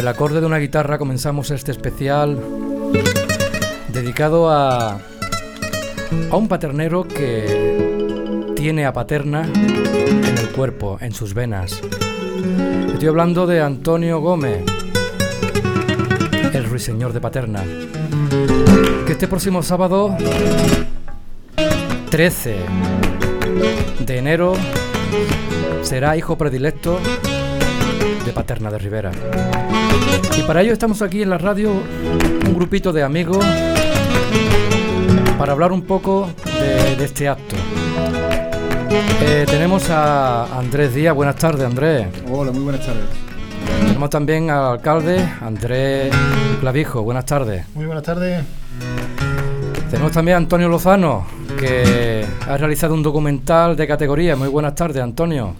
el acorde de una guitarra comenzamos este especial dedicado a, a un paternero que tiene a Paterna en el cuerpo, en sus venas. Estoy hablando de Antonio Gómez, el ruiseñor de Paterna, que este próximo sábado 13 de enero será hijo predilecto de Paterna de Rivera. Y para ello estamos aquí en la radio, un grupito de amigos, para hablar un poco de, este acto. Eh, tenemos a Andrés Díaz, buenas tardes Andrés. Hola, muy buenas tardes. Tenemos también al alcalde Andrés Clavijo, buenas tardes. Muy buenas tardes. Tenemos también a Antonio Lozano, que ha realizado un documental de categoría. Muy buenas tardes, Antonio.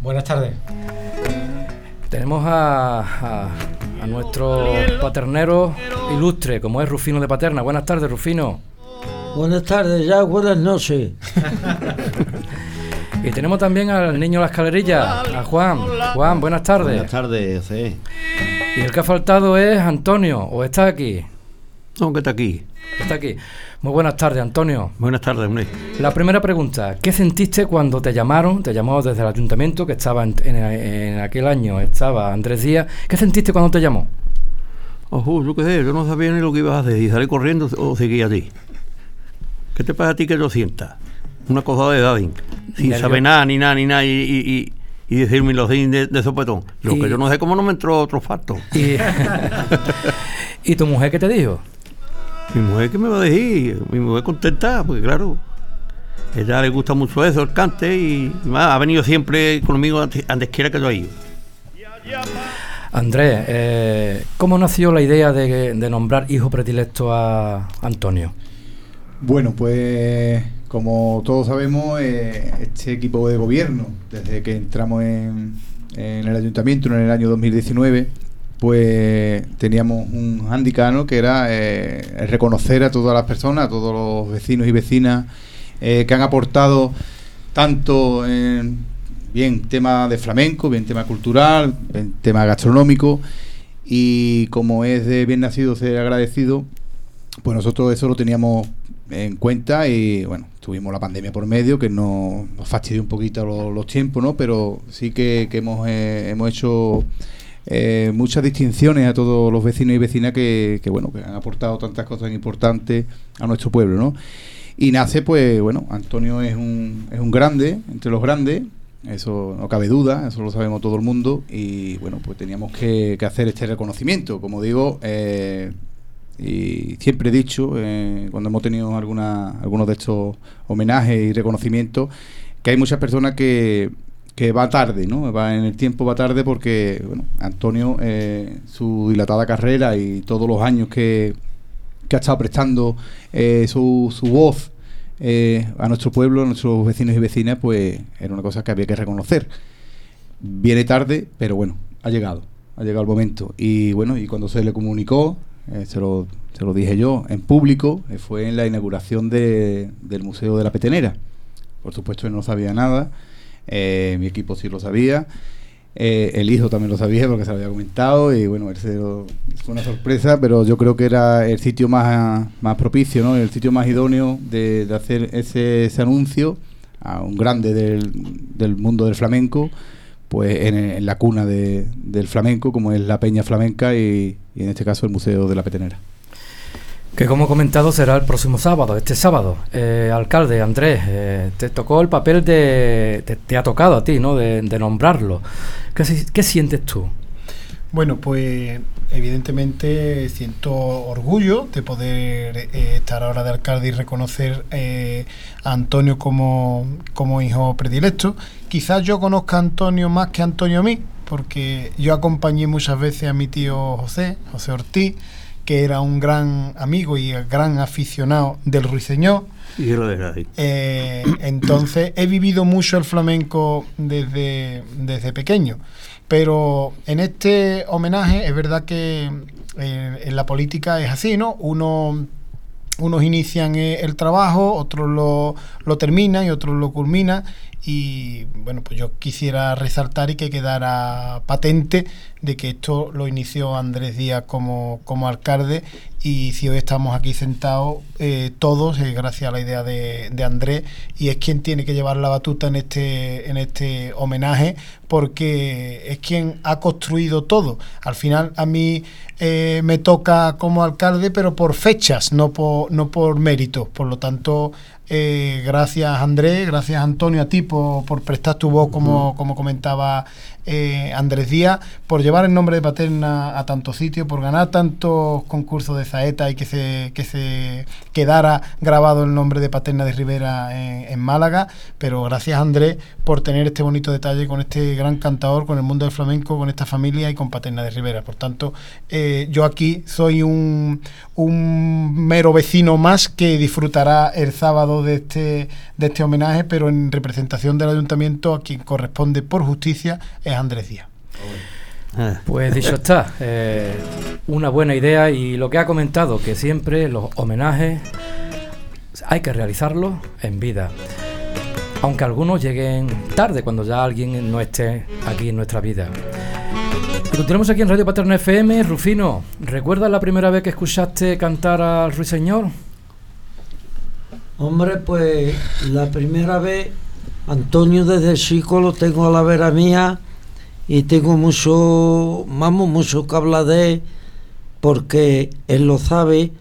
Buenas tardes. Tenemos a, nuestro paternero ilustre, como es Rufino de Paterna. Buenas tardes, Rufino. Buenas tardes, ya buenas noches. y tenemos también al niño de la escalerilla, a Juan. Juan, buenas tardes. Buenas tardes, sí. Y el que ha faltado es Antonio, ¿o está aquí? No, que está aquí. Está aquí. Muy buenas tardes, Antonio. Buenas tardes, hombre. La primera pregunta, ¿qué sentiste cuando te llamaron, te llamó desde el ayuntamiento, que estaba en, aquel año, estaba Andrés Díaz, ¿qué sentiste cuando te llamó? Ojo, yo qué sé, yo no sabía ni lo que ibas a hacer, y salí corriendo o seguí a ti. ¿Qué te pasa a ti que lo sientas? Una cosa de Dadin, sin saber nada, ni nada, ni nada, y, y, decirme los de, de sopetón. Lo que yo no sé cómo no me entró otro facto. ¿Y, ¿Y tu mujer qué te dijo? Mi mujer que me va a decir, mi mujer contenta, porque claro, ella le gusta mucho eso, el cante, y, ha venido siempre conmigo antes, quiera que yo haya ido. Andrés, eh, ¿cómo nació la idea de, nombrar hijo predilecto a Antonio? Bueno, pues como todos sabemos, eh, este equipo de gobierno, desde que entramos en, en el ayuntamiento en el año 2019, pues teníamos un handicap que era eh, reconocer a todas las personas, a todos los vecinos y vecinas eh, que han aportado tanto en bien tema de flamenco, bien tema cultural, bien tema gastronómico y como es de bien nacido ser agradecido, pues nosotros eso lo teníamos en cuenta y bueno, tuvimos la pandemia por medio que nos, nos fastidió un poquito los, tiempos, ¿no? Pero sí que, hemos, eh, hemos hecho eh, muchas distinciones a todos los vecinos y vecinas que, bueno que han aportado tantas cosas importantes a nuestro pueblo ¿no? y nace pues bueno Antonio es un, es un grande entre los grandes eso no cabe duda eso lo sabemos todo el mundo y bueno pues teníamos que, hacer este reconocimiento como digo eh, y siempre he dicho eh, cuando hemos tenido alguna, algunos de estos homenajes y reconocimientos que hay muchas personas que que va tarde, ¿no? Va en el tiempo va tarde porque, bueno, Antonio, eh, su dilatada carrera y todos los años que, ha estado prestando eh, su, su, voz eh, a nuestro pueblo, a nuestros vecinos y vecinas, pues era una cosa que había que reconocer. Viene tarde, pero bueno, ha llegado, ha llegado el momento. Y bueno, y cuando se le comunicó, se lo, se, lo, dije yo en público, fue en la inauguración de, del Museo de la Petenera. Por supuesto, no sabía nada. Eh, mi equipo sí lo sabía. Eh, el hijo también lo sabía porque se lo había comentado y bueno, fue una sorpresa, pero yo creo que era el sitio más, más propicio, ¿no? el sitio más idóneo de, hacer ese, anuncio a un grande del, del mundo del flamenco, pues en, la cuna del flamenco, como es la Peña Flamenca y en este caso el Museo de la Petenera. Que como he comentado será el próximo sábado, este sábado. Eh, alcalde Andrés, eh, te tocó el papel de. Te, ha tocado a ti, ¿no? De, nombrarlo. ¿Qué, sientes tú? Bueno, pues evidentemente siento orgullo de poder eh, estar ahora de alcalde y reconocer a Antonio como, como hijo predilecto. Quizás yo conozca a Antonio más que Antonio a mí, porque yo acompañé muchas veces a mi tío José, José Ortiz que era un gran amigo y gran aficionado del ruiseñor. Y lo de eh, entonces he vivido mucho el flamenco desde, desde pequeño. Pero en este homenaje es verdad que eh, en la política es así, ¿no? Uno unos inician eh, el trabajo, otros lo, lo terminan y otros lo culminan. Y bueno, pues yo quisiera resaltar y que quedara patente de que esto lo inició Andrés Díaz como, como alcalde y si hoy estamos aquí sentados eh, todos es gracias a la idea de, de, Andrés y es quien tiene que llevar la batuta en este, en este homenaje porque es quien ha construido todo. Al final a mí eh, me toca como alcalde pero por fechas, no por, no por méritos. Por lo tanto eh, gracias Andrés, gracias Antonio a ti por, por prestar tu voz como, como comentaba eh, Andrés Díaz, por llevar el nombre de Paterna a tantos sitios, por ganar tantos concursos de saeta y que se, que se quedara grabado el nombre de Paterna de Rivera en, Málaga, pero gracias Andrés por tener este bonito detalle con este gran cantador, con el mundo del flamenco, con esta familia y con Paterna de Rivera. Por tanto, eh, yo aquí soy un, un mero vecino más que disfrutará el sábado de este, de este homenaje, pero en representación del ayuntamiento a quien corresponde por justicia Andrés Díaz. Ah. Pues dicho está, eh, una buena idea y lo que ha comentado, que siempre los homenajes hay que realizarlos en vida. Aunque algunos lleguen tarde, cuando ya alguien no esté aquí en nuestra vida. Y continuamos aquí en Radio Paterna FM. Rufino, ¿recuerdas la primera vez que escuchaste cantar al Ruiseñor? Hombre, pues la primera vez, Antonio desde chico lo tengo a la vera mía y tengo mucho, vamos, mucho que hablar de él, porque él lo sabe,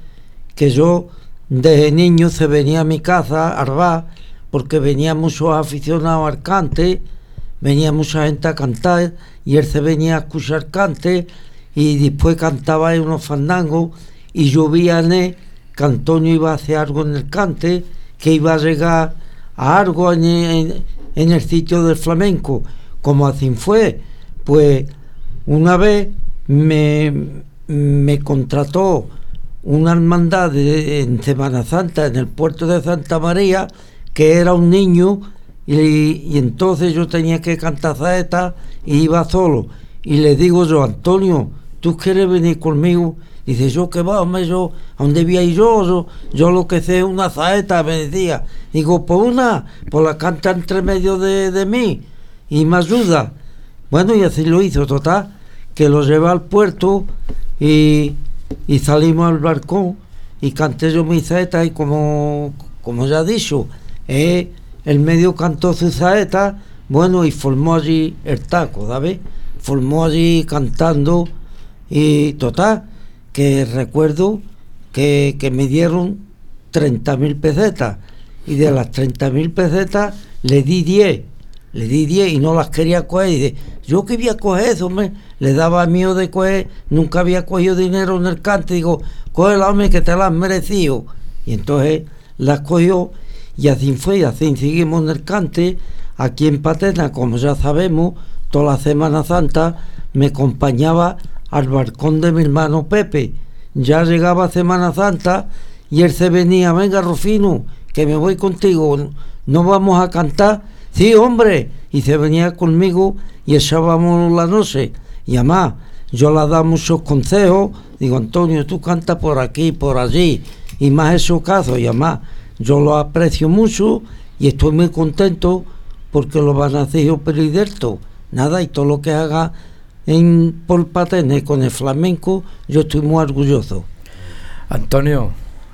que yo desde niño se venía a mi casa, a Arba, porque venía muchos aficionados al cante, venía mucha gente a cantar, y él se venía a escuchar cante, y después cantaba en unos fandangos, y yo vi a él que Antonio iba a hacer algo en el cante, que iba a llegar a algo en el sitio del flamenco, como así fue pues una vez me, me contrató una hermandad en Semana Santa en el puerto de Santa María, que era un niño, y, entonces yo tenía que cantar saeta y iba solo. Y le digo yo, Antonio, ¿tú quieres venir conmigo? Dice, yo que va, yo, ¿a dónde voy a ir yo? yo? lo que sé una saeta, me decía. Digo, pues una, pues la canta entre medio de, de mí y me ayuda. Bueno, y así lo hizo, total, que lo llevé al puerto y, salimos al barco y canté yo mi saeta y como, como ya he dicho, eh, el medio cantó su saeta, bueno, y formó allí el taco, ¿sabes? Formó allí cantando y total, que recuerdo que, que me dieron 30.000 pesetas y de las 30.000 pesetas le di 10 le di 10 y no las quería coger. Y yo que voy a coger eso, me le daba miedo de coger, nunca había cogido dinero en el cante. Digo, coge hombre que te la has merecido. Y entonces las cogió y así fue, así seguimos en el cante. Aquí en Patena, como ya sabemos, toda la Semana Santa me acompañaba al balcón de mi hermano Pepe. Ya llegaba Semana Santa y él se venía, venga Rufino, que me voy contigo, no vamos a cantar Sí, hombre, y se venía conmigo y echábamos la noche. Y además, yo le daba muchos consejos. Digo, Antonio, tú canta por aquí, por allí. Y más esos casos. Y además, yo lo aprecio mucho y estoy muy contento porque lo van a hacer yo periderto. Nada, y todo lo que haga en por patene con el flamenco, yo estoy muy orgulloso. Antonio,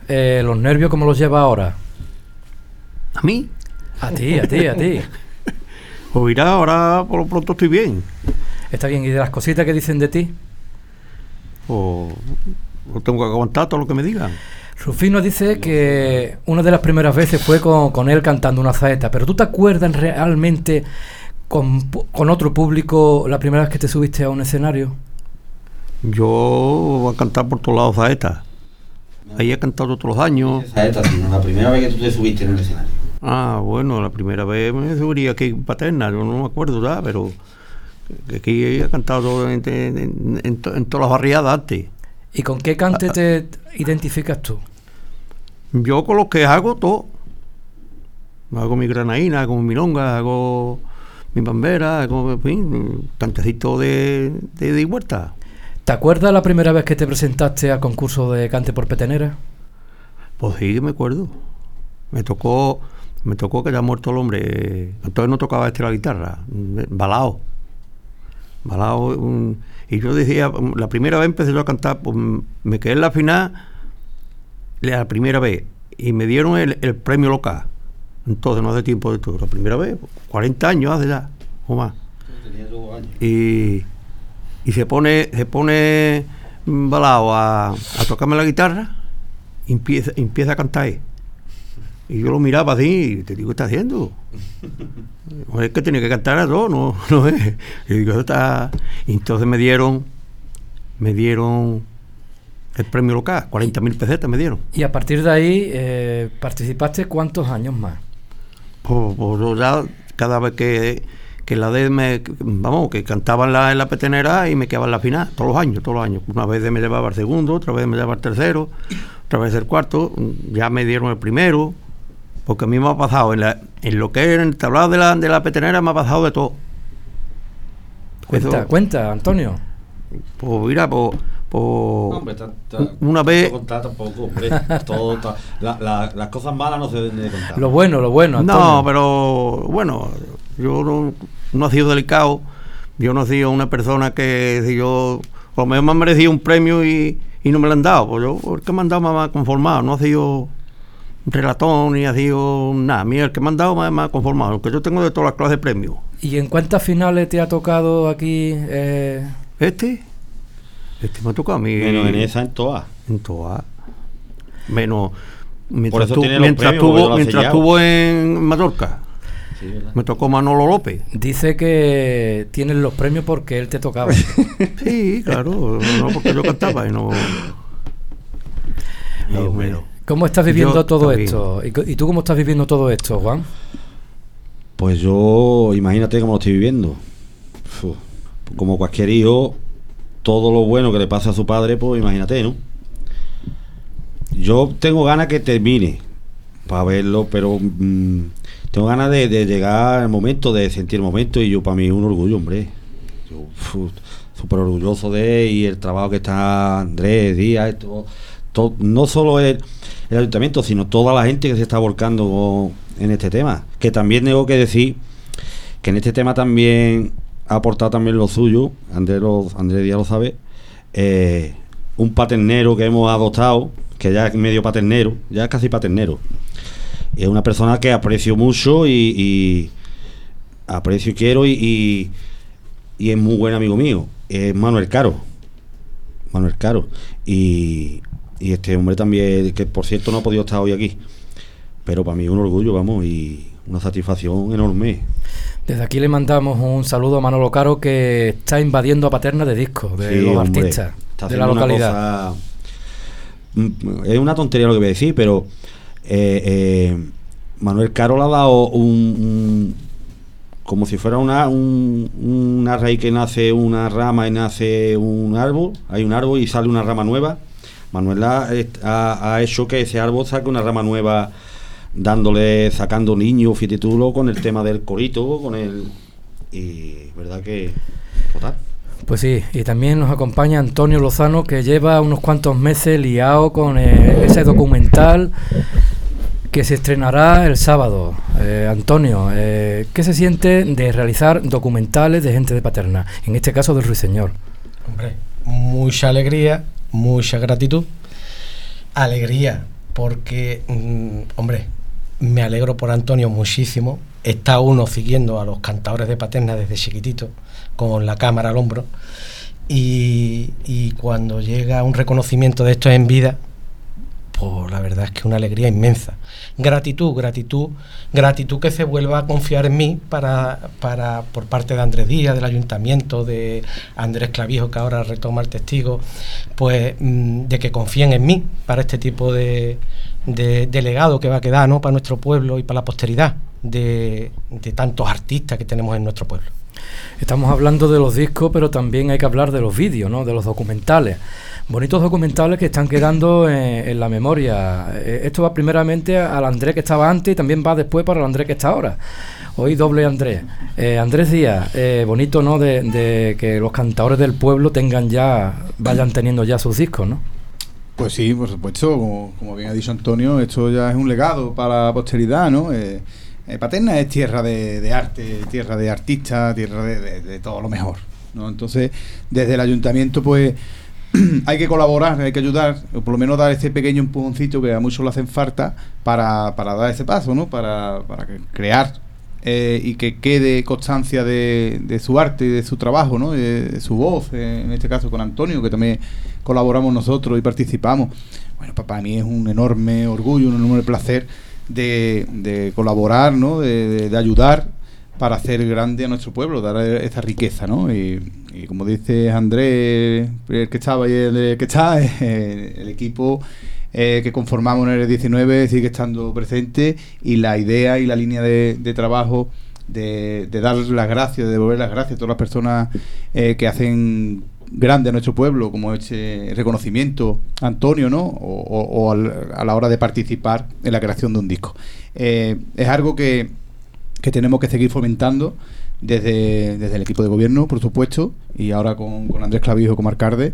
eh, ¿los nervios cómo los lleva ahora? ¿A mí? A ti, a ti, a ti. Pues ahora por lo pronto estoy bien. Está bien, ¿y de las cositas que dicen de ti? O, tengo que aguantar todo lo que me digan. Rufino dice que una de las primeras veces fue con, él cantando una zaeta, pero ¿tú te acuerdas realmente con, con, otro público la primera vez que te subiste a un escenario? Yo voy a cantar por todos lados zaeta. Ahí he cantado todos los años. Zaeta, sino la primera vez que tú te subiste en el escenario. Ah, bueno, la primera vez me subiría aquí en Paterna, no me acuerdo ya, pero aquí he cantado en, todas las barriadas antes. ¿Y con qué cante te identificas tú? Yo con lo que hago todo. Hago mi granaína, hago mi milonga, hago mi bambera, hago, en fin, cantecito de, de, de huerta. ¿Te acuerdas la primera vez que te presentaste al concurso de cante por petenera? Pues sí, me acuerdo. Me tocó, me tocó que ya ha muerto el hombre. Entonces no tocaba este la guitarra, balao. Balao. Y yo decía, la primera vez empecé yo a cantar, pues me quedé en la final la primera vez y me dieron el, el premio local. Entonces no hace tiempo de todo. La primera vez, 40 años hace ya, o más. Y, y se pone se pone mm, balao a, a tocarme la guitarra y empieza, empieza a cantar él. Y yo lo miraba así y te digo, ¿qué está haciendo? No es que tiene que cantar a dos, no, no es. Y digo, está... y entonces me dieron, me dieron el premio local, 40.000 pesetas me dieron. Y a partir de ahí, eh, ¿participaste cuántos años más? Pues, pues yo ya cada vez que, que la de me, vamos, que cantaba en la, en la petenera y me quedaba en la final, todos los años, todos los años. Una vez me llevaba el segundo, otra vez me llevaba el tercero, otra vez el cuarto, ya me dieron el primero, porque a mí me ha pasado, en, la, en lo que es en el tablado de la, de la petenera me ha pasado de todo. Cuenta, Eso, cuenta, Antonio. Pues mira, pues, pues Hombre, ta- ta- una vez... contar tampoco, hombre. Todo, ta- la- la- las cosas malas no se deben de contar. Lo bueno, lo bueno, Antonio. No, pero bueno, yo no, no he sido delicado. Yo no he sido una persona que si yo, a lo mejor me han merecido un premio y, y no me lo han dado. Pues yo, me han dado me ha conformado. No ha sido relatón ni ha sido nada. A mí el que me han dado me, me ha conformado. Aunque yo tengo de todas las clases de premios. ¿Y en cuántas finales te ha tocado aquí? eh, Este, este me ha tocado a mí. Menos en esa, en todas. En todas. Menos. Por Mientras, eso tu- mientras, premios, tuvo, mientras estuvo en Mallorca, me tocó Manolo López. dice que tienes los premios porque él te tocaba. Sí, claro, no porque yo cantaba y no. Y bueno. ¿Cómo estás viviendo Yo todo también. esto? ¿Y, tú cómo estás viviendo todo esto, Juan? Pues yo, imagínate cómo lo estoy viviendo. Como cualquier hijo, todo lo bueno que le pasa a su padre, pues imagínate, ¿no? Yo tengo ganas que termine para verlo, pero mm, tengo ganas de, de llegar al momento, de sentir el momento, y yo para mí es un orgullo, hombre. Yo súper orgulloso de él y el trabajo que está Andrés, Díaz, todo, no solo el, el ayuntamiento, sino toda la gente que se está volcando en este tema. Que también tengo que decir que en este tema también ha aportado también lo suyo, Andrés, Andrés Díaz lo sabe, eh, un paternero que hemos adoptado, que ya es medio paternero, ya es casi paternero. Es una persona que aprecio mucho y, y aprecio y quiero y, y, y es muy buen amigo mío. Es Manuel Caro. Manuel Caro. Y, y este hombre también, que por cierto no ha podido estar hoy aquí. Pero para mí es un orgullo, vamos, y una satisfacción enorme. Desde aquí le mandamos un saludo a Manolo Caro que está invadiendo a Paterna de discos de Sí, los hombre, artistas de la una localidad. cosa- Mm, Es una tontería lo que voy a decir, pero eh, eh, Manuel Caro le ha dado un, un- como si fuera una, un- una raíz que nace una rama y nace un árbol, hay un árbol y sale una rama nueva. Manuel ha, ha- hecho que ese árbol saque una rama nueva dándole, sacando niños, fíjate tú, lo, con el tema del corito, con el... Y verdad que... Total. Pues sí, y también nos acompaña Antonio Lozano que lleva unos cuantos meses liado con eh, ese documental que se estrenará el sábado. Eh, Antonio, eh, ¿qué se siente de realizar documentales de gente de Paterna? En este caso del Ruiseñor. Hombre, mucha alegría, mucha gratitud. Alegría, porque, mm, hombre, me alegro por Antonio muchísimo. Está uno siguiendo a los cantadores de Paterna desde chiquitito, con la cámara al hombro. Y, y cuando llega un reconocimiento de esto en vida, pues la verdad es que una alegría inmensa. Gratitud, gratitud, gratitud que se vuelva a confiar en mí para, para por parte de Andrés Díaz, del ayuntamiento, de Andrés Clavijo, que ahora retoma el testigo, pues mm, de que confíen en mí para este tipo de, de, legado que va a quedar ¿no? para nuestro pueblo y para la posteridad de, de tantos artistas que tenemos en nuestro pueblo. Estamos hablando de los discos, pero también hay que hablar de los vídeos, ¿no? de los documentales. Bonitos documentales que están quedando en, en la memoria. Eh, Esto va primeramente al Andrés que estaba antes y también va después para el Andrés que está ahora. Hoy doble Andrés. Eh, Andrés Díaz, eh, bonito, ¿no? De, de que los cantadores del pueblo tengan ya, vayan teniendo ya sus discos, ¿no? Pues sí, por supuesto, como, como bien ha dicho Antonio, esto ya es un legado para la posteridad, ¿no? Eh, eh, Paterna es tierra de, de arte, tierra de artistas, tierra de- de todo lo mejor, ¿no? Entonces, desde el ayuntamiento, pues hay que colaborar, hay que ayudar, o por lo menos dar ese pequeño empujoncito que a muchos le hacen falta para, para dar ese paso, ¿no? Para, para crear eh, y que quede constancia de, de su arte y de su trabajo, ¿no? De, su voz, eh, en este caso con Antonio, que también colaboramos nosotros y participamos. Bueno, para mí es un enorme orgullo, un enorme placer de, de colaborar, ¿no? De ayudar para hacer grande a nuestro pueblo, dar esta riqueza, ¿no? Y, y como dice Andrés, el que estaba y el que está, eh, el equipo eh, que conformamos en el 19 sigue estando presente y la idea y la línea de, trabajo de, dar las gracias, de devolver las gracias a todas las personas eh, que hacen grande a nuestro pueblo, como este reconocimiento Antonio, ¿no? O, o- o al- a la hora de participar en la creación de un disco. Eh, es algo que, que tenemos que seguir fomentando desde, desde el equipo de gobierno, por supuesto, y ahora con, con Andrés Clavijo como alcalde,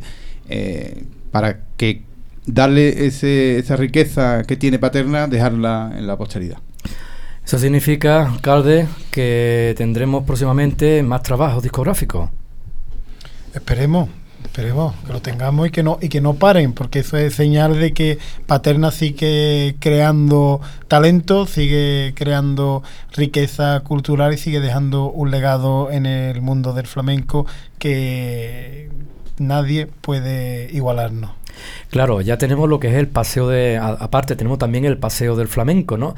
eh, para que darle ese, esa riqueza que tiene Paterna, dejarla en la posteridad. Eso significa, alcalde, que tendremos próximamente más trabajos discográficos. Esperemos, esperemos que lo tengamos y que no y que no paren, porque eso es señal de que Paterna sigue creando talento, sigue creando riqueza cultural y sigue dejando un legado en el mundo del flamenco que nadie puede igualarnos. Claro, ya tenemos lo que es el paseo de... a- aparte tenemos también el paseo del flamenco, ¿no?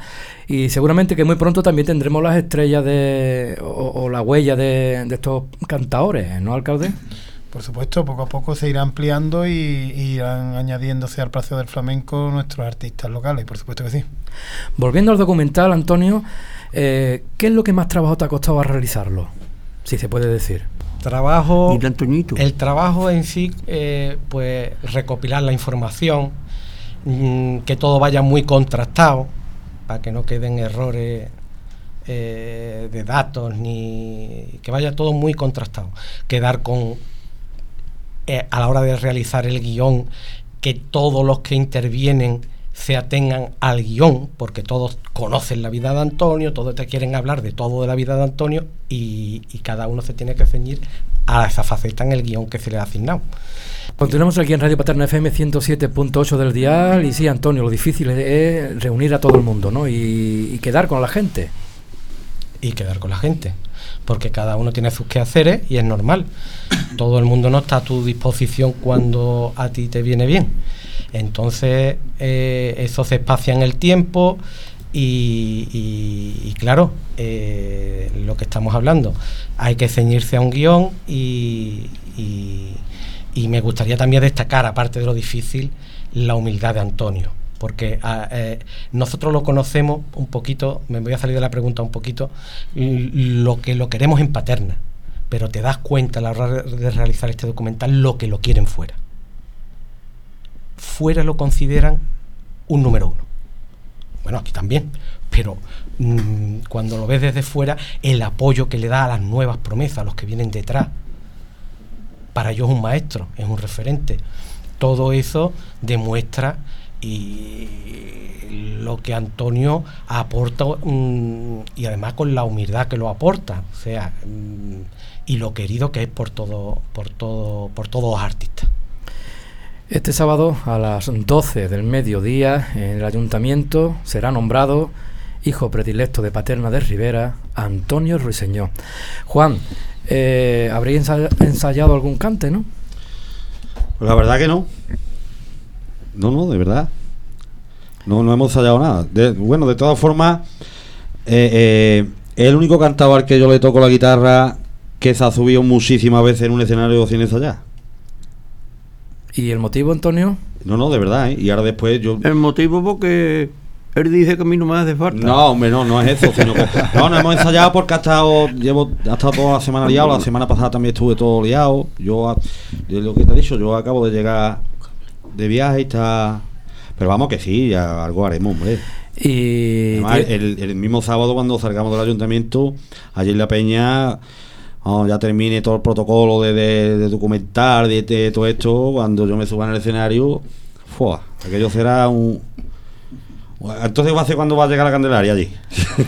Y seguramente que muy pronto también tendremos las estrellas de... o, la huella de, de estos cantaores, ¿no, alcalde? Por supuesto, poco a poco se irá ampliando y, y irán añadiéndose al Paseo del Flamenco nuestros artistas locales, por supuesto que sí. Volviendo al documental, Antonio, eh, ¿qué es lo que más trabajo te ha costado a realizarlo? Si se puede decir. Trabajo, el trabajo en sí, eh, pues recopilar la información, mm, que todo vaya muy contrastado, para que no queden errores eh, de datos, ni que vaya todo muy contrastado. Quedar con, eh, a la hora de realizar el guion, que todos los que intervienen se atengan al guion, porque todos conocen la vida de Antonio, todos te quieren hablar de todo de la vida de Antonio y, cada uno se tiene que ceñir a esa faceta en el guion que se le ha asignado. Continuamos aquí en Radio Paterna FM 107.8 del dial y sí, Antonio, lo difícil es reunir a todo el mundo, ¿no? Y quedar con la gente. Y quedar con la gente. Porque cada uno tiene sus quehaceres y es normal. Todo el mundo no está a tu disposición cuando a ti te viene bien. Entonces, eh, eso se espacia en el tiempo y, y- y claro, eh, lo que estamos hablando, hay que ceñirse a un guion y, y- y me gustaría también destacar, aparte de lo difícil, la humildad de Antonio. Porque ah, eh, nosotros lo conocemos un poquito, me voy a salir de la pregunta un poquito, lo que lo queremos en paterna, pero te das cuenta a la hora de realizar este documental lo que lo quieren fuera. Fuera lo consideran un número uno. Bueno, aquí también, pero mm, cuando lo ves desde fuera, el apoyo que le da a las nuevas promesas, a los que vienen detrás, para ellos es un maestro, es un referente. Todo eso demuestra y lo que Antonio aporta mm, y además con la humildad que lo aporta, o sea, mm, y lo querido que es por todo, por todo, por todos los artistas. Este sábado a las 12 del mediodía en el ayuntamiento será nombrado hijo predilecto de Paterna de Rivera, Antonio Ruiseñor. Juan, eh, ¿habréis ensa- ensayado algún cante, no? Pues la verdad que no. No, no, de verdad. No, no hemos ensayado nada. De- bueno, de todas formas, eh, eh, es el único cantador que yo le toco la guitarra que se ha subido muchísimas veces en un escenario sin ensayar. ¿Y el motivo, Antonio? No, no, de verdad, ¿eh? Y ahora después yo... El motivo porque él dice que a mí no me hace falta. No, hombre, no, no es eso, sino que... No, no hemos ensayado porque ha estado... Llevo, ha estado toda la semana liado, la semana pasada también estuve todo liado. Yo, yo lo que te he dicho, yo acabo de llegar de viaje y está... Pero vamos que sí, ya algo haremos, hombre. Y Además, el, el mismo sábado cuando salgamos del ayuntamiento, allí en la peña, ya termine todo el protocolo de, de, de documentar, de, de todo esto, cuando yo me suba en el escenario, Fua, aquello será un. Entonces va a ser cuando va a llegar la Candelaria allí.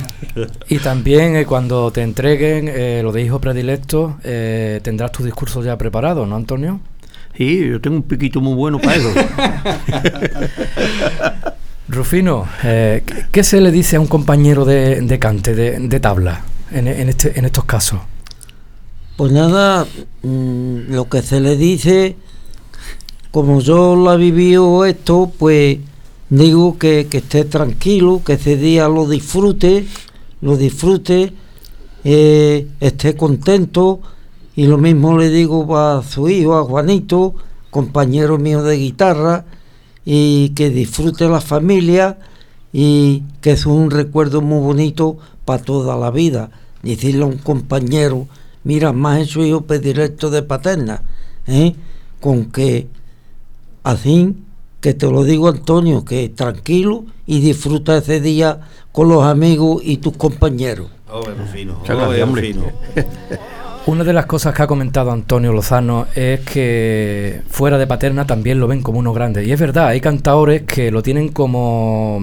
y también eh, cuando te entreguen eh, lo de hijo predilecto, eh, tendrás tu discurso ya preparado, ¿no, Antonio? Sí, yo tengo un piquito muy bueno para eso. Rufino, eh, ¿qué se le dice a un compañero de, de cante, de, de tabla, en, en, este, en estos casos? Pues nada, mm, lo que se le dice, como yo lo he vivido esto, pues digo que, que esté tranquilo, que ese día lo disfrute, lo disfrute, eh, esté contento y lo mismo le digo a su hijo, a Juanito, compañero mío de guitarra, y que disfrute la familia y que es un recuerdo muy bonito para toda la vida. Decirle a un compañero, mira, más eso hijo directo de paterna, ¿eh? con que así que te lo digo Antonio, que tranquilo y disfruta ese día con los amigos y tus compañeros. Oh, Rufino, oh, Rufino. Una de las cosas que ha comentado Antonio Lozano es que fuera de Paterna también lo ven como uno grande. Y es verdad, hay cantadores que lo tienen como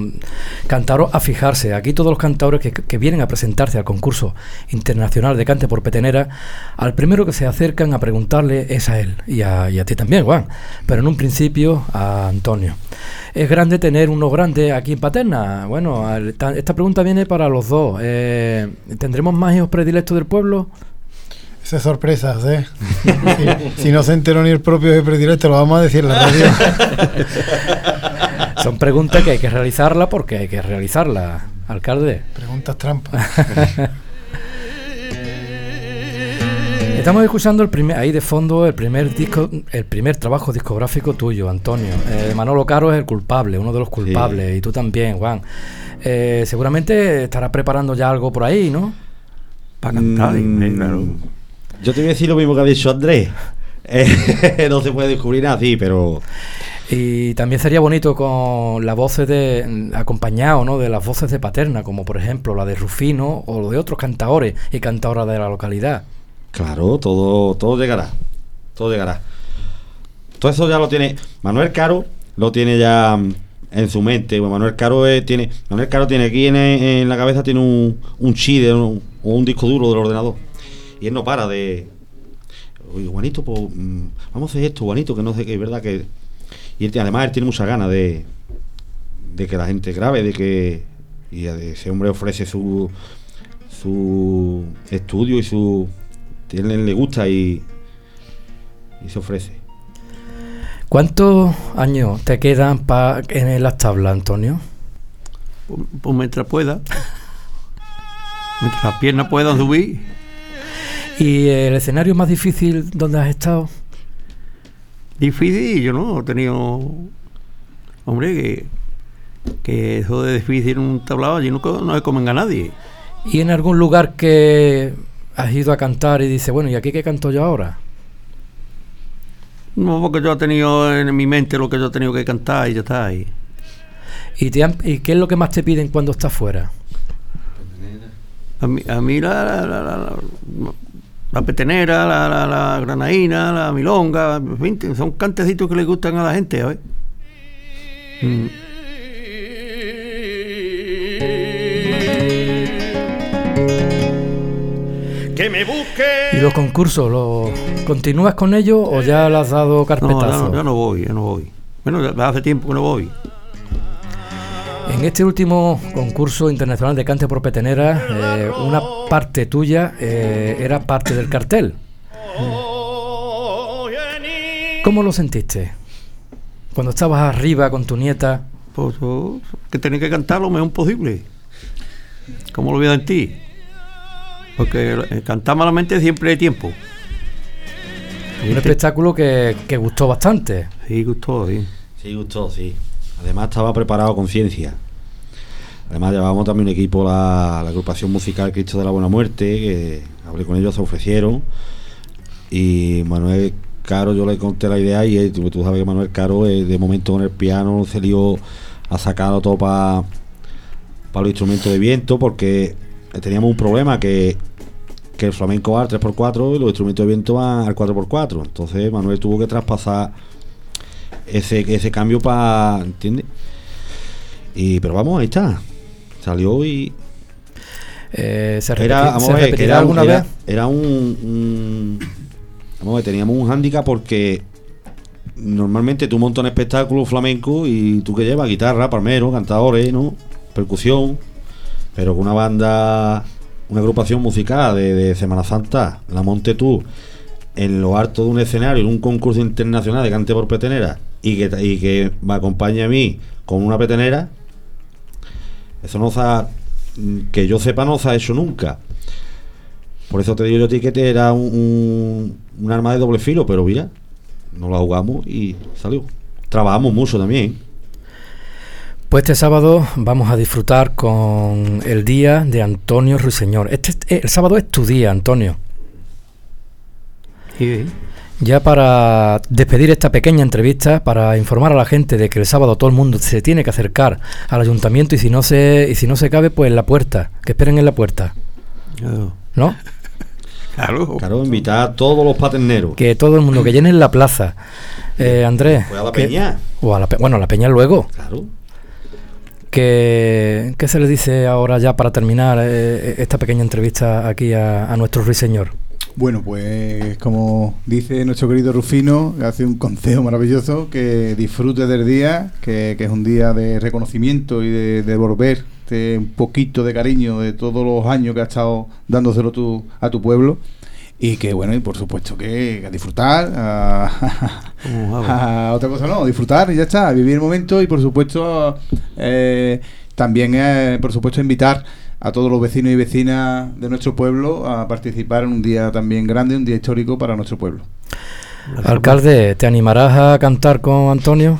cantador a fijarse. Aquí todos los cantadores que, vienen a presentarse al concurso internacional de cante por petenera, al primero que se acercan a preguntarle es a él. Y a, y a ti también, Juan. Pero en un principio a Antonio. ¿Es grande tener uno grande aquí en Paterna? Bueno, esta pregunta viene para los dos. Eh, ¿Tendremos más hijos predilectos del pueblo? Esas sorpresas, ¿eh? si, si, no se enteró ni el propio de predilecto, lo vamos a decir en la radio. Son preguntas que hay que realizarla porque hay que realizarla, alcalde. Preguntas trampas. Estamos escuchando el primer, ahí de fondo el primer disco, el primer trabajo discográfico tuyo, Antonio. Eh, Manolo Caro es el culpable, uno de los culpables, sí. y tú también, Juan. Eh, seguramente estarás preparando ya algo por ahí, ¿no? Para cantar, Mm, claro. Yo te voy a decir lo mismo que ha dicho Andrés. Eh, no se puede descubrir así, pero. Y también sería bonito con las voces de. acompañado, ¿no? De las voces de Paterna, como por ejemplo la de Rufino o lo de otros cantadores y cantadoras de la localidad. Claro, todo, todo llegará. Todo llegará. Todo eso ya lo tiene. Manuel Caro lo tiene ya mm, en su mente. Manuel Caro eh, tiene. Manuel Caro tiene aquí en, en, la cabeza tiene un, un chi de un, o un disco duro del ordenador. Y él no para de. Oye, Juanito, pues, mm, vamos a hacer esto, Juanito, que no sé qué, es verdad que. Y él, además él tiene mucha ganas de. de que la gente grabe, de que. Y ese hombre ofrece su. su estudio y su. Él le gusta y. y se ofrece. ¿Cuántos años te quedan pa, en las tablas, Antonio? Pues, pues mientras pueda. mientras las piernas puedan subir. ¿Y el escenario más difícil donde has estado? Difícil, yo no he tenido. Hombre, que, que eso de difícil en un tablado allí no, no se comen a nadie. ¿Y en algún lugar que has ido a cantar y dices, bueno, ¿y aquí qué canto yo ahora? No, porque yo he tenido en mi mente lo que yo he tenido que cantar y ya está. Y, ¿Y, te han, ¿Y qué es lo que más te piden cuando estás fuera? A mí, a mí la, la, la, la, petenera, la, la, la, granaína, la milonga, en fin, son cantecitos que le gustan a la gente, ¿sabes? Mm. Que me busque. ¿Y los concursos, lo, continúas con ellos o ya le has dado carpetazo? No, yo no voy, yo no voy. Bueno, hace tiempo que no voy. En este último concurso internacional de cante por petenera, eh, una parte tuya eh, era parte del cartel. ¿Cómo lo sentiste? Cuando estabas arriba con tu nieta. Pues oh, que tenía que cantar lo mejor posible. ¿Cómo lo voy a en ti? Porque eh, cantar malamente siempre hay tiempo. Un espectáculo que, que gustó bastante. Sí, gustó, sí. Sí, gustó, sí. Además estaba preparado con ciencia. Además llevábamos también un equipo, la, la, agrupación musical Cristo de la Buena Muerte, que hablé con ellos, se ofrecieron. Y Manuel Caro, yo le conté la idea y tú, sabes que Manuel Caro eh, de momento con el piano se lió a sacarlo todo para pa los instrumentos de viento porque teníamos un problema que, que el flamenco va al 3x4 y los instrumentos de viento van al 4x4. Entonces Manuel tuvo que traspasar ese, ese cambio para, ¿entiendes? Y, pero vamos, ahí está. Salió y... Eh, ¿Se, Era, se a ver, era, un- alguna era- vez? era un, un- Vamos a ver, teníamos un hándicap porque normalmente tú montas un espectáculo flamenco y tú que llevas guitarra, palmero, cantadores, ¿no? Percusión, pero con una banda, una agrupación musical de, de Semana Santa, la monte tú en lo alto de un escenario, en un concurso internacional de cante por petenera y que, y que me acompañe a mí con una petenera, eso no se ha, que yo sepa no se ha hecho nunca. Por eso te digo yo a ti que te era un, un, un arma de doble filo, pero mira, nos la jugamos y salió. Trabajamos mucho también. Pues este sábado vamos a disfrutar con el día de Antonio Ruiseñor. Este, eh, el sábado es tu día, Antonio. Sí, Ya para despedir esta pequeña entrevista, para informar a la gente de que el sábado todo el mundo se tiene que acercar al ayuntamiento y si no se, y si no se cabe, pues en la puerta, que esperen en la puerta, claro. ¿no? Claro. Claro, invitar a todos los paterneros. Que todo el mundo, que llenen la plaza. Eh, Andrés. Pues a la que- peña. O a la, pe- bueno, a la peña luego. Claro. Que, ¿Qué se le dice ahora ya para terminar eh, esta pequeña entrevista aquí a, a nuestro ruiseñor? Bueno, pues como dice nuestro querido Rufino, hace un consejo maravilloso, que disfrute del día, que, que es un día de reconocimiento y de devolver un poquito de cariño de todos los años que has estado dándoselo tú, a tu pueblo. Y que bueno, y por supuesto que, a disfrutar, a, Vamos a ver. a otra cosa no, disfrutar y ya está, a vivir el momento y por supuesto eh, también eh, por supuesto invitar a todos los vecinos y vecinas de nuestro pueblo a participar en un día también grande, un día histórico para nuestro pueblo. Alcalde, ¿te animarás a cantar con Antonio?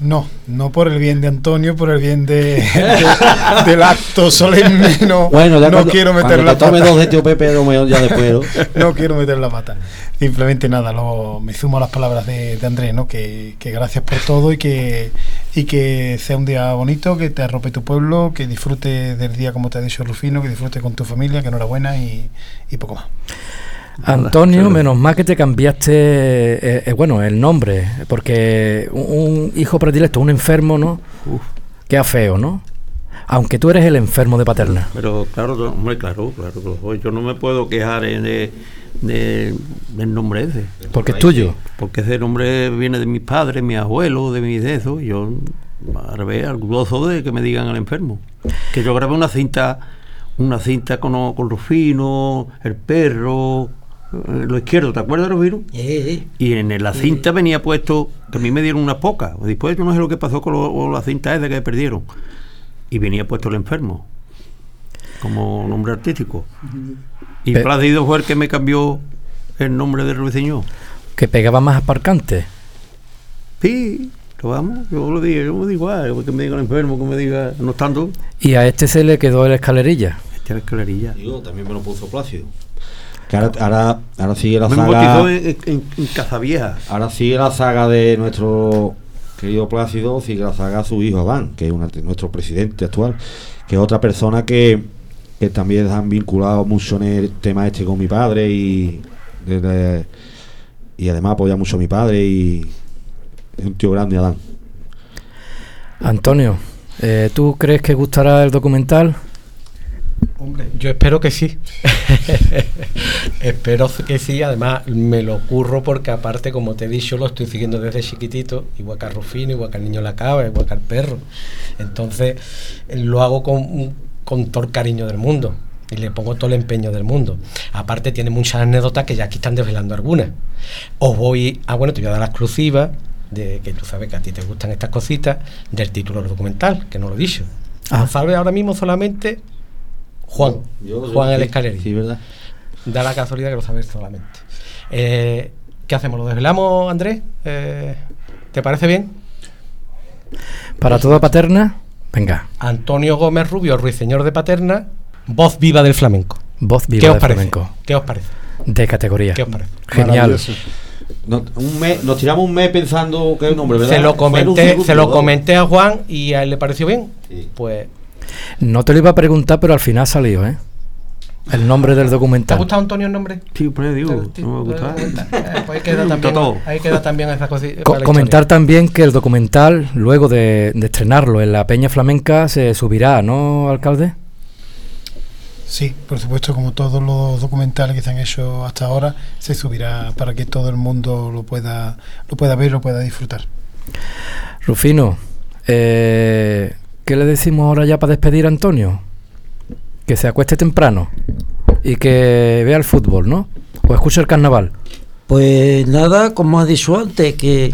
No, no por el bien de Antonio, por el bien de, de- del acto solemne. No, Bueno, ya no cuando, quiero meter cuando la pata. dos de tío Pepe, no ya después. ¿no? No quiero meter la pata. Simplemente nada, lo- me sumo a las palabras de, de Andrés, ¿no? Que, que gracias por todo y que, y que sea un día bonito, que te arrope tu pueblo, que disfrute del día como te ha dicho Rufino, que disfrute con tu familia, que enhorabuena y, y poco más. Antonio, menos mal que te cambiaste, eh, eh, bueno, el nombre, porque un, un hijo predilecto, un enfermo, ¿no? Uf. Queda feo, ¿no? Aunque tú eres el enfermo de Paterna. Pero claro, hombre, claro, claro. Yo no me puedo quejar eh, de, de- del nombre ese. Porque es tuyo. Porque ese nombre viene de mis padres, mis abuelos, de mis de eso. Y yo, al revés, orgulloso de que me digan al enfermo. Que yo grabé una cinta, una cinta con, con Rufino, el perro, eh, lo izquierdo, ¿te acuerdas, Rufino? Eh, Y en la cinta venía puesto, que a mí me dieron unas pocas. Después yo no sé lo que pasó con, lo- la cinta esa que perdieron. Y venía puesto el enfermo, como nombre artístico. Y Pe- Plácido fue el que me cambió el nombre de Ruiseñor. Que pegaba más aparcante. Sí, lo vamos, yo lo dije, yo me digo igual, que me diga el enfermo, que me diga, no estando, Y a este se le quedó el escalerilla. esta es clarilla. Digo, también me lo puso Plácido. Que ahora, ahora, ahora sigue la Me saga. bautizó en, en, en Cazavieja. Ahora sigue la saga de nuestro querido Plácido, sigue la saga de su hijo Adán, que es una- nuestro presidente actual, que es otra persona que, que también han vinculado mucho en el tema este con mi padre y, desde- y además apoya mucho a mi padre y es un tío grande Adán. Antonio, eh, ¿tú crees que gustará el documental? Hombre, yo espero que sí. espero que sí. Además, me lo ocurro porque, aparte, como te he dicho, lo estoy siguiendo desde chiquitito. Igual que a Rufino, igual que al niño la cava, igual que al perro. Entonces, lo hago con, con todo el cariño del mundo. Y le pongo todo el empeño del mundo. Aparte, tiene muchas anécdotas que ya aquí están desvelando algunas. Os voy. Ah, bueno, te voy a dar la exclusiva. De que tú sabes que a ti te gustan estas cositas. Del título del documental, que no lo he dicho. Ah. Lo sabe ahora mismo solamente Juan. Yo- yo- Juan el sí, escalerilla. Sí, ¿verdad? Da la casualidad que lo sabes solamente. Eh, ¿Qué hacemos? ¿Lo desvelamos, Andrés? Eh, ¿Te parece bien? Para toda Paterna, venga, Antonio Gómez Rubio, ruiseñor de Paterna, voz viva del flamenco. voz viva ¿Qué os del parece? flamenco, ¿Qué os parece? de categoría. ¿Qué os parece? Genial. Un mes- nos tiramos un mes pensando que es un hombre, ¿verdad? Se lo comenté, segundo, se lo comenté a Juan y a él le pareció bien. Sí. Pues No te lo iba a preguntar, pero al final salió, ¿eh? El nombre del ¿Te ha documental. gustado, Antonio, el nombre? Sí, pues digo, no me documental. Eh, pues ahí queda también, ahí queda también esa cosita. Co- la comentar historia. también que el documental, luego de, de estrenarlo en la Peña Flamenca, se subirá, ¿no, alcalde? Sí, por supuesto, como todos los documentales que se han hecho hasta ahora, se subirá para que todo el mundo lo pueda, lo pueda ver, lo pueda disfrutar. Rufino, eh, ¿qué le decimos ahora ya para despedir a Antonio? Que se acueste temprano y que vea el fútbol, ¿no? O escuche el carnaval. Pues nada, como has dicho antes, que,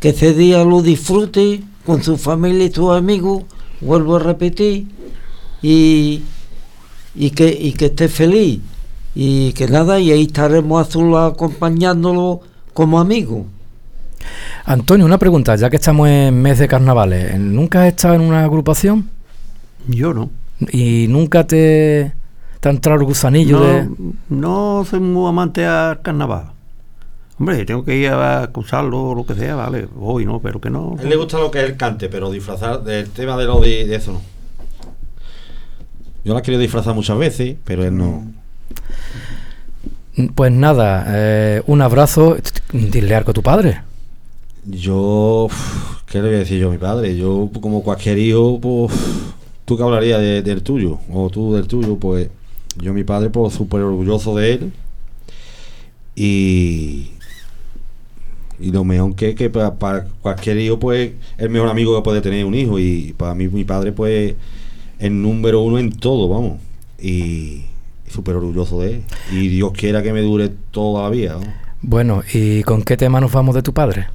que ese día lo disfrute con su familia y sus amigos, vuelvo a repetir, y, y, que, y que esté feliz. Y que nada, y ahí estaremos a su lado acompañándolo como amigos. Antonio, una pregunta, ya que estamos en mes de carnavales, ¿nunca has estado en una agrupación? Yo no. ¿Y nunca te, te ha entrado el gusanillo de...? No, no soy muy amante al carnaval. Hombre, tengo que ir a acusarlo o lo que sea, vale, voy, ¿no? Pero que no. A él le gusta lo que es el cante, pero disfrazar del tema de lo de, de eso no. Yo la he querido disfrazar muchas veces, pero él no. Pues nada, eh, un abrazo, dile algo a tu padre. Yo, ¿qué le voy a decir yo a mi padre? Yo, como cualquier hijo, pues, tú que hablarías de- del tuyo, o tú del tuyo, pues, yo, mi padre, pues, súper orgulloso de él. Y, y lo mejor que, que para, cualquier hijo, pues, el mejor amigo que puede tener un hijo. Y para mí, mi padre, pues, el número uno en todo, vamos. Y, súper orgulloso de él. Y Dios quiera que me dure toda la vida, ¿no? Bueno, ¿y con qué tema nos vamos de tu padre?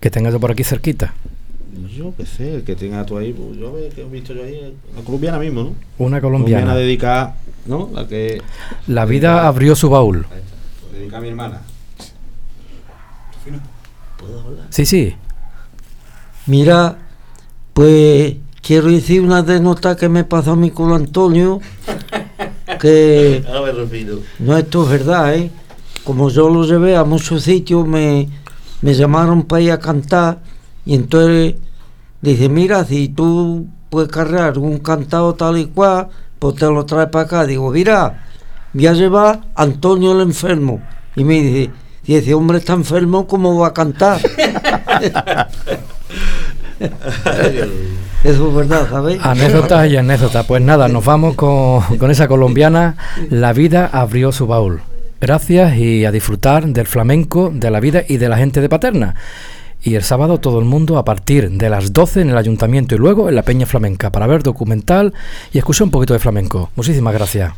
Que tengas por aquí cerquita. Yo qué sé, el que tenga tú ahí, pues yo que he visto yo ahí, la colombiana mismo, ¿no? Una Colombiana colombiana. dedicada, ¿no? La que La vida abrió su baúl. Pues dedica a mi hermana. Sí, sí. Mira, pues quiero decir una denota que me pasó a mí con Antonio, que A ver, repito. no esto es verdad, ¿eh? Como yo lo llevé a muchos sitios, me, me llamaron para ir a cantar y entonces dice, mira, si tú puedes cargar un cantado tal y cual, pues te lo traes para acá. Digo, mira, voy a llevar a Antonio el enfermo. Y me dice, si ese hombre está enfermo, ¿cómo va a cantar? Eso es verdad, ¿sabes? Anécdotas y anécdotas. Pues nada, nos vamos con, con esa colombiana. La vida abrió su baúl. Gracias y a disfrutar del flamenco, de la vida y de la gente de Paterna. Y el sábado todo el mundo a partir de las 12 en el ayuntamiento y luego en la Peña Flamenca para ver documental y escuchar un poquito de flamenco. Muchísimas gracias.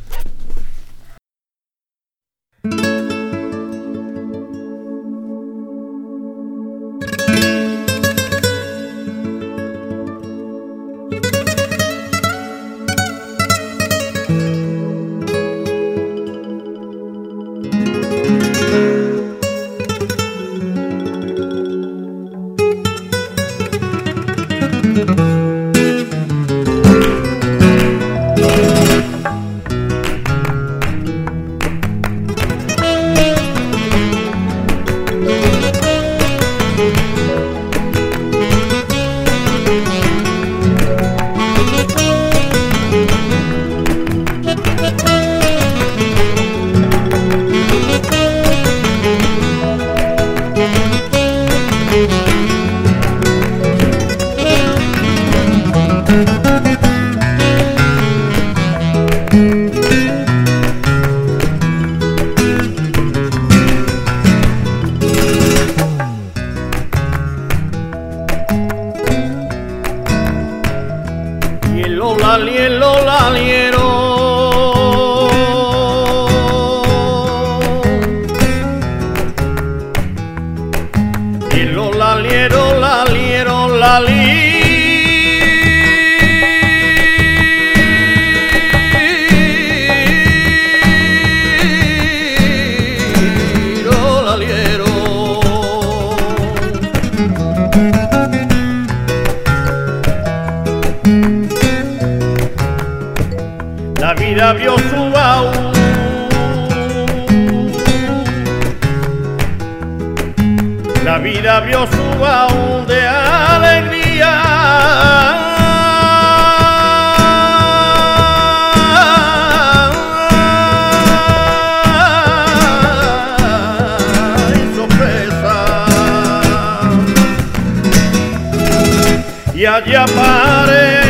Allá paré.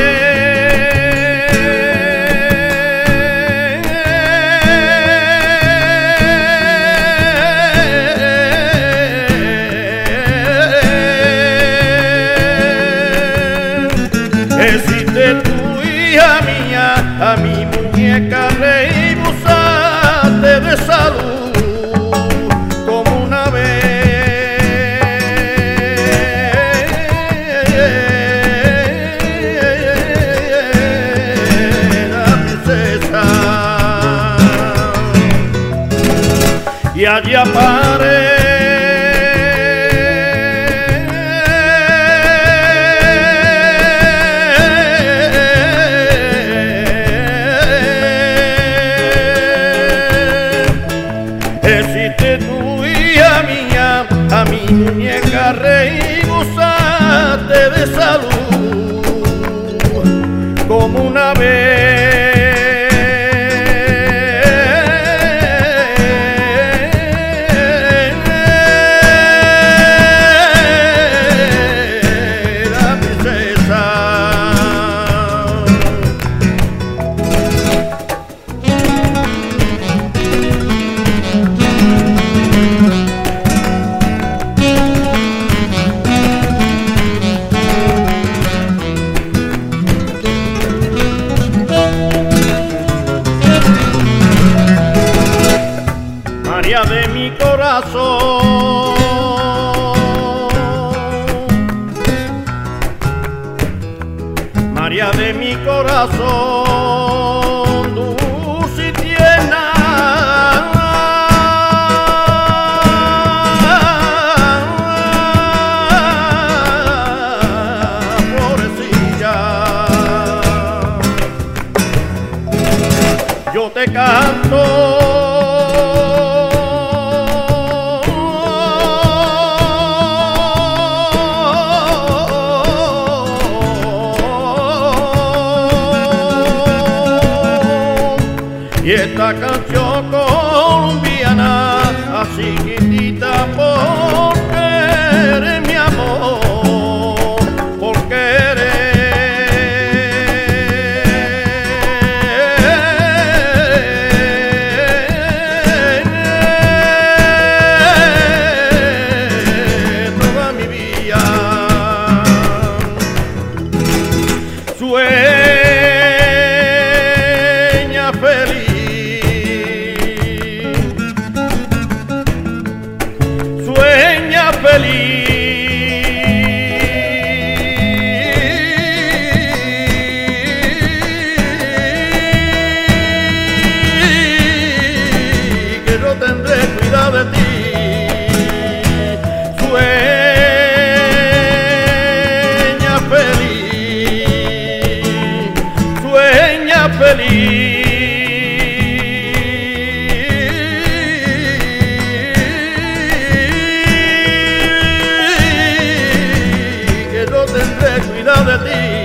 Y esta canción colombiana, así quietita cuidado de ti.